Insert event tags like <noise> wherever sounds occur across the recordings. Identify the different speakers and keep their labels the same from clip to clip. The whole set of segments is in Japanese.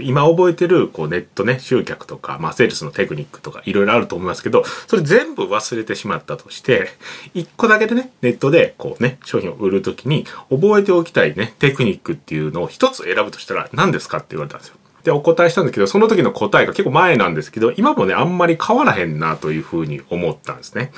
Speaker 1: 今覚えてるこうネットね集客とか、まあ、セールスのテクニックとかいろいろあると思いますけどそれ全部忘れてしまったとして一個だけでねネットでこうね商品を売るときに覚えておきたいねテクニックっていうのを一つ選ぶとしたら何ですかって言われたんですよ。で、お答えしたんですけど、その時の答えが結構前なんですけど、今もね、あんまり変わらへんなというふうに思ったんですね。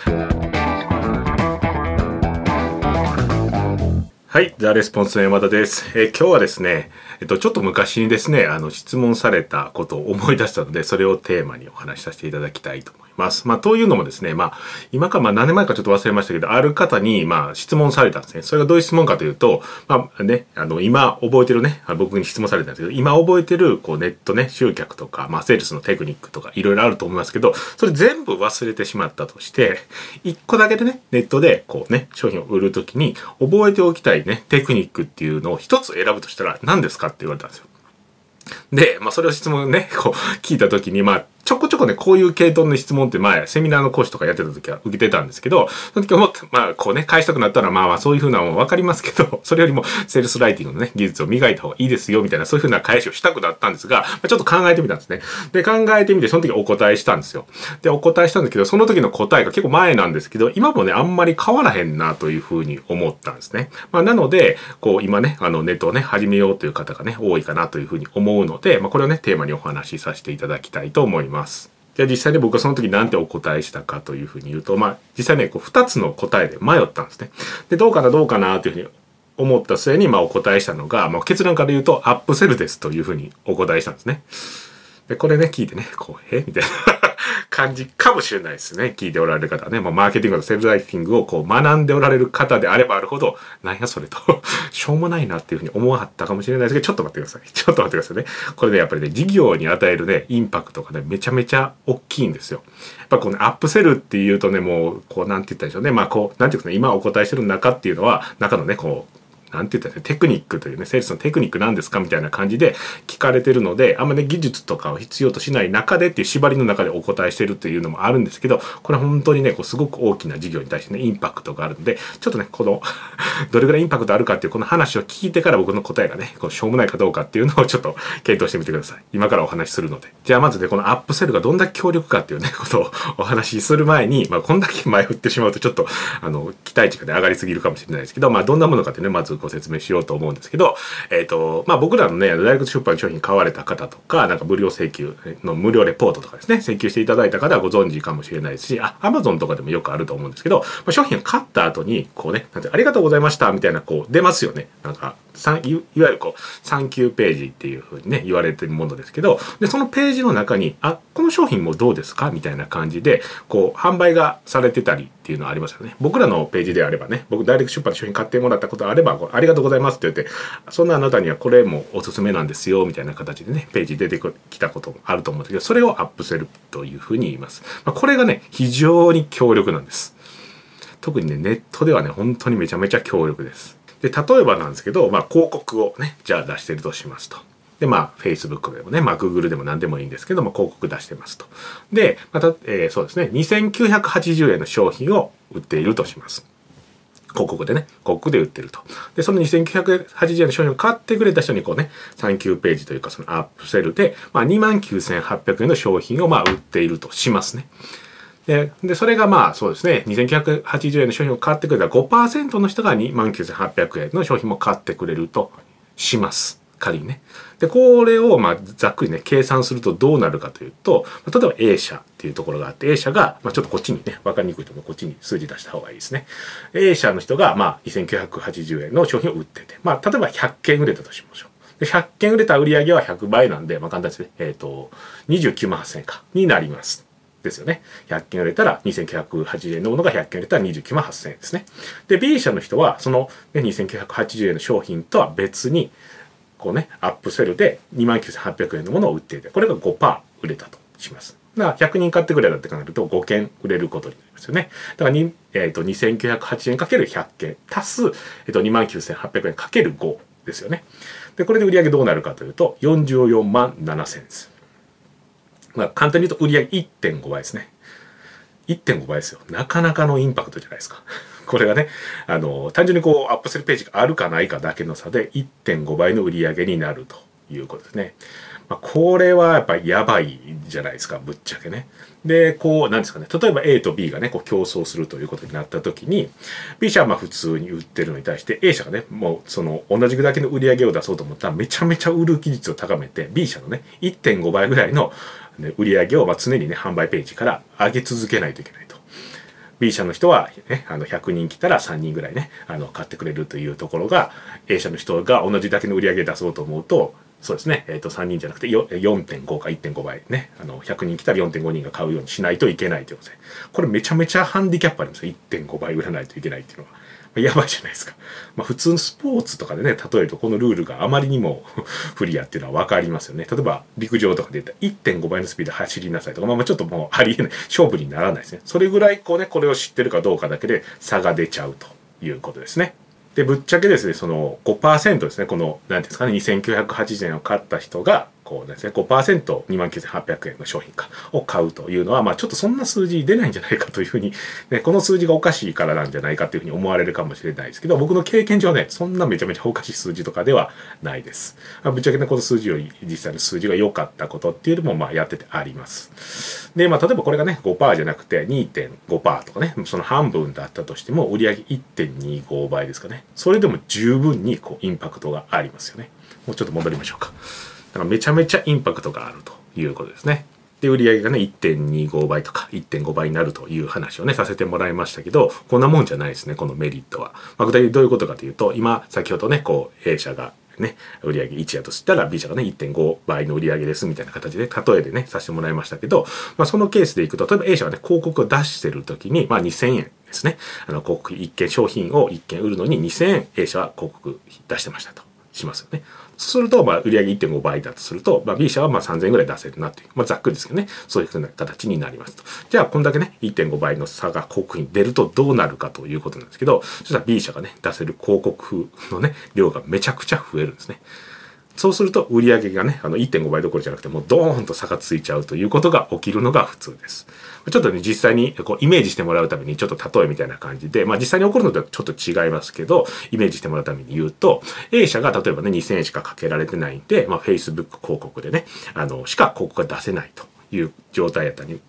Speaker 1: はい。ザ・レスポンスの山田です。えー、今日はですね、えっと、ちょっと昔にですね、あの、質問されたことを思い出したので、それをテーマにお話しさせていただきたいと思います。まあ、というのもですね、まあ、今か、まあ、何年前かちょっと忘れましたけど、ある方に、まあ、質問されたんですね。それがどういう質問かというと、まあ、ね、あの、今覚えてるね、僕に質問されたんですけど、今覚えてる、こう、ネットね、集客とか、まあ、セールスのテクニックとか、いろいろあると思いますけど、それ全部忘れてしまったとして、一個だけでね、ネットで、こうね、商品を売るときに、覚えておきたいね、テクニックっていうのを一つ選ぶとしたら何ですかって言われたんですよ。で、まあそれを質問ね、こう聞いたときに、まあちょこちょこね、こういう系統の質問って前、セミナーの講師とかやってた時は受けてたんですけど、その時思って、まあ、こうね、返したくなったら、まあまあ、そういうふうなのもわかりますけど、<laughs> それよりも、セールスライティングのね、技術を磨いた方がいいですよ、みたいな、そういうふうな返しをしたくなったんですが、まあ、ちょっと考えてみたんですね。で、考えてみて、その時お答えしたんですよ。で、お答えしたんですけど、その時の答えが結構前なんですけど、今もね、あんまり変わらへんな、というふうに思ったんですね。まあ、なので、こう、今ね、あの、ネットをね、始めようという方がね、多いかな、というふうに思うので、まあ、これをね、テーマにお話しさせていただきたいと思います。ますじゃあ実際に僕はその時何てお答えしたかというふうに言うと、まあ実際ね、こう2つの答えで迷ったんですね。で、どうかなどうかなというふうに思った末にまあお答えしたのが、まあ、結論から言うとアップセルですというふうにお答えしたんですね。で、これね、聞いてね、こう、え？みたいな感じかもしれないですね。聞いておられる方ね。まあ、マーケティングとセルスライティングをこう学んでおられる方であればあるほど、なんやそれと <laughs> しょうもないなっていうふうに思わはったかもしれないですけど、ちょっと待ってください。ちょっと待ってくださいね。これね、やっぱりね、事業に与えるね、インパクトがね、めちゃめちゃ大きいんですよ。やっぱこの、ね、アップセルっていうとね、もう、こう、なんて言ったでしょうね。まあ、こう、なんていうかね、今お答えしてる中っていうのは、中のね、こう、なんて言ったら、テクニックというね、セールスのテクニックなんですか？みたいな感じで聞かれてるので、あんまね、技術とかを必要としない中でっていう縛りの中でお答えしてるっていうのもあるんですけど、これ本当にね、こうすごく大きな事業に対してね、インパクトがあるので、ちょっとね、このどれぐらいインパクトあるかっていうこの話を聞いてから僕の答えがね、こうしょうもないかどうかっていうのをちょっと検討してみてください。今からお話しするので。じゃあまずね、このアップセルがどんだけ強力かっていうね、ことをお話しする前に、まあこんだけ前振ってしまうとちょっと、あの、期待値がね、上がりすぎるかもしれないですけど、まあどんなものかってね、まずご説明しようと思うんですけど、えっ、ー、と、まあ僕らのね、大学出版商品買われた方とか、なんか無料請求の無料レポートとかですね、請求していただいた方はご存知かもしれないですし、あ、アマゾンとかでもよくあると思うんですけど、まあ、商品を買った後に、こうね、なんてありがとうございましたみたいな、こう出ますよね。なんか、いわゆるこう、サンキューページっていうふうにね、言われてるものですけど、で、そのページの中に、あ、この商品もどうですかみたいな感じで、こう、販売がされてたりっていうのはありますよね。僕らのページであればね、僕、ダイレクト出版の商品買ってもらったことあれば、ありがとうございますって言って、そんなあなたにはこれもおすすめなんですよ、みたいな形でね、ページ出てきたこともあると思うんですけど、それをアップセルというふうに言います。まあ、これがね、非常に強力なんです。特にね、ネットではね、本当にめちゃめちゃ強力です。で、例えばなんですけど、まあ、広告をね、じゃあ出してるとしますと。で、まあ、Facebook でもね、まあ、Google でも何でもいいんですけども、広告出してますと。で、また、えー、そうですね、2980円の商品を売っているとします。広告でね、広告で売ってると。で、その2980円の商品を買ってくれた人にこうね、3級ページというかそのアップセルで、まあ、29,800円の商品をまあ売っているとしますね。で、で、それがまあそうですね、2980円の商品を買ってくれた5%の人が29,800円の商品も買ってくれるとします。仮にね。で、これをまあざっくりね、計算するとどうなるかというと、例えば A 社っていうところがあって、A 社が、まあちょっとこっちにね、わかりにくいと思うこっちに数字出した方がいいですね。A 社の人がまあ2980円の商品を売ってて、まあ例えば100件売れたとしましょう。で、100件売れた売り上げは100倍なんで、まあ簡単ですね。えっ、ー、と、29万8000円か、になります。ですよね。100件売れたら2980円のものが100件売れたら29万8000円ですね。で、B 社の人はその、ね、2980円の商品とは別に、こうね、アップセルで29,800円のものを売っていて、これが5%売れたとします。だから100人買ってくれたって考えると5件売れることになりますよね。だから、えーと、2908円かける100件足す、えーと、29,800円かける5ですよね。で、これで売り上げどうなるかというと44万7000円です。まあ、簡単に言うと売り上げ1.5倍ですね。1.5倍ですよ。なかなかのインパクトじゃないですか。<laughs> これがね、あの、単純にこう、アップするページがあるかないかだけの差で1.5倍の売り上げになるということですね。まあ、これはやっぱやばいじゃないですかぶっちゃけね。でこうなんですかね例えば A と B がねこう競争するということになった時に B 社はまあ普通に売ってるのに対して A 社がねもうその同じだけの売り上げを出そうと思ったらめちゃめちゃ売る技術を高めて B 社のね1.5倍ぐらいの、ね、売り上げをまあ常にね販売ページから上げ続けないといけないと。B 社の人は、ね、あの100人来たら3人ぐらいねあの買ってくれるというところが A 社の人が同じだけの売り上げ出そうと思うとそうですね、えー、と3人じゃなくて4.5か1.5倍ねあの100人来たら4.5人が買うようにしないといけないということでこれめちゃめちゃハンディキャップありますよ1.5倍売らないといけないっていうのは。やばいじゃないですか。まあ、普通のスポーツとかでね、例えるとこのルールがあまりにも <laughs> 不利やっていうのは分かりますよね。例えば陸上とかで言ったら1.5倍のスピード走りなさいとか、まあ、ちょっともうありえない、勝負にならないですね。それぐらいこうね、これを知ってるかどうかだけで差が出ちゃうということですね。で、ぶっちゃけですね、その5%ですね、この、なんていうんですかね、2980円を買った人が、こうですね、5%、29,800円の商品か、を買うというのは、まあちょっとそんな数字出ないんじゃないかというふうに、ね、この数字がおかしいからなんじゃないかというふうに思われるかもしれないですけど、僕の経験上ね、そんなめちゃめちゃおかしい数字とかではないです。まあ、ぶっちゃけね、この数字より実際の数字が良かったことっていうのも、まあやっててあります。で、まあ例えばこれがね、5%じゃなくて2.5%とかね、その半分だったとしても、売上1.25倍ですかね。それでも十分にこうインパクトがありますよね。もうちょっと戻りましょうか。だからめちゃめちゃインパクトがあるということですね。で、売上がね、1.25倍とか1.5倍になるという話をね、させてもらいましたけど、こんなもんじゃないですね、このメリットは。まあ、具体的にどういうことかというと、今、先ほどね、こう、A 社がね、売上1やとしたら B 社がね、1.5倍の売上ですみたいな形で、例えでね、させてもらいましたけど、まあ、そのケースでいくと、例えば A 社がね、広告を出してる時に、まあ、2000円ですね。あの、広告1件、商品を1件売るのに2000円 A 社は広告出してましたとしますよね。すると、まあ、売上1.5倍だとすると、まあ、B 社はまあ3000円ぐらい出せるなという、まあ、ざっくりですけどね、そういうふうな形になりますと。じゃあ、こんだけね、1.5倍の差が広告に出るとどうなるかということなんですけど、そしたら B 社がね、出せる広告のね、量がめちゃくちゃ増えるんですね。そうすると売上がね、あの1.5倍どころじゃなくてもうドーンと差がついちゃうということが起きるのが普通です。ちょっとね、実際にこうイメージしてもらうためにちょっと例えみたいな感じで、まあ実際に起こるのとはちょっと違いますけど、イメージしてもらうために言うと、A 社が例えばね、2000円しかかけられてないんで、まあ Facebook 広告でね、あの、しか広告が出せないという状態やったり、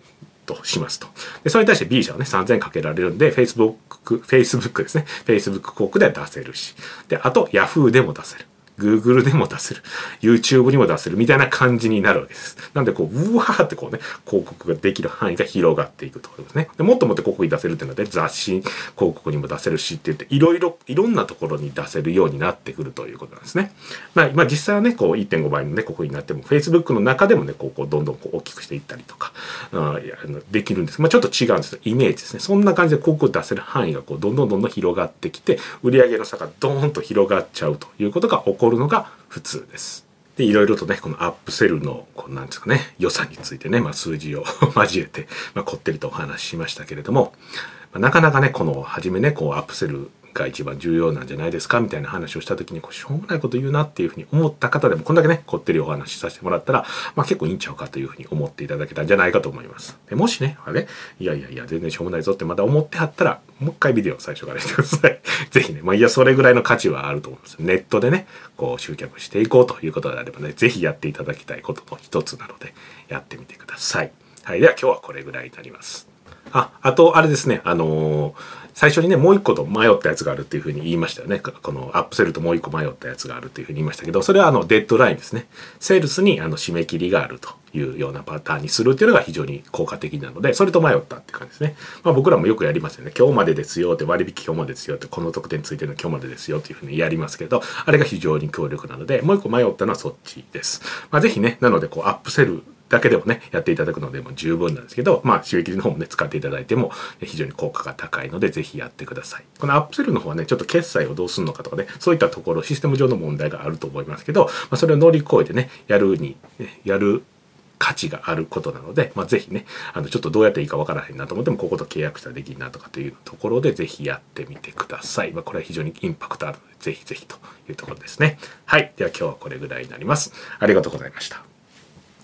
Speaker 1: としますと。で、それに対して B 社はね、3000円かけられるんで、Facebook、Facebook ですね。Facebook 広告では出せるし。で、あと Yahoo でも出せる。Google でも出せる。YouTube にも出せる。みたいな感じになるわけです。なんで、こう、うわーってこうね、広告ができる範囲が広がっていくところですね。でもっともっと広告に出せるっていうので、雑誌広告にも出せるしって言って、いろいろ、いろんなところに出せるようになってくるということなんですね。まあ、まあ、実際はね、こう、1.5倍のね、広告になっても、Facebook の中でもね、こう、こうどんどんこう大きくしていったりとか、あできるんです。まあ、ちょっと違うんですイメージですね。そんな感じで広告を出せる範囲がこう、どんどんどんどん広がってきて、売上の差がドーンと広がっちゃうということが起こるるのが普通です。で、いろいろとね、このアップセルの、こうなんですかね、良さについてね、まあ数字を <laughs> 交えて、まあこってるとお話ししましたけれども、まあ、なかなかね、この、初めね、こうアップセルが一番重要なんじゃないですかみたいな話をした時にこうしょうもないこと言うなっていうふうに思った方でもこんだけねこってりお話しさせてもらったら、まあ、結構いいんちゃうかというふうに思っていただけたんじゃないかと思います。でもしねあれいやいやいや全然しょうもないぞってまだ思ってはったらもう一回ビデオ最初からしてください。<laughs> ぜひねまあいやそれぐらいの価値はあると思いますネットでねこう集客していこうということであればねぜひやっていただきたいことの一つなのでやってみてください。はいでは今日はこれぐらいになります。あ、あと、あれですね、あのー、最初にね、もう一個と迷ったやつがあるっていうふうに言いましたよね。このアップセルともう一個迷ったやつがあるっていうふうに言いましたけど、それはあの、デッドラインですね。セールスにあの、締め切りがあるというようなパターンにするっていうのが非常に効果的なので、それと迷ったって感じですね。まあ僕らもよくやりますよね。今日までですよって割引今日までですよって、この特典ついてるの今日までですよっていうふうにやりますけど、あれが非常に強力なので、もう一個迷ったのはそっちです。まあぜひね、なのでこう、アップセルだけでもね、やっていただくのでも十分なんですけど、まあ、収益の方もね、使っていただいても非常に効果が高いので、ぜひやってください。このアップセルの方はね、ちょっと決済をどうするのかとかね、そういったところ、システム上の問題があると思いますけど、まあ、それを乗り越えてね、やるに、やる価値があることなので、まあ、ぜひね、あの、ちょっとどうやっていいかわからへんなと思っても、ここと契約したらできるなとかというところで、ぜひやってみてください。まあ、これは非常にインパクトあるので、ぜひぜひというところですね。はい。では今日はこれぐらいになります。ありがとうございました。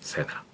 Speaker 1: さよなら。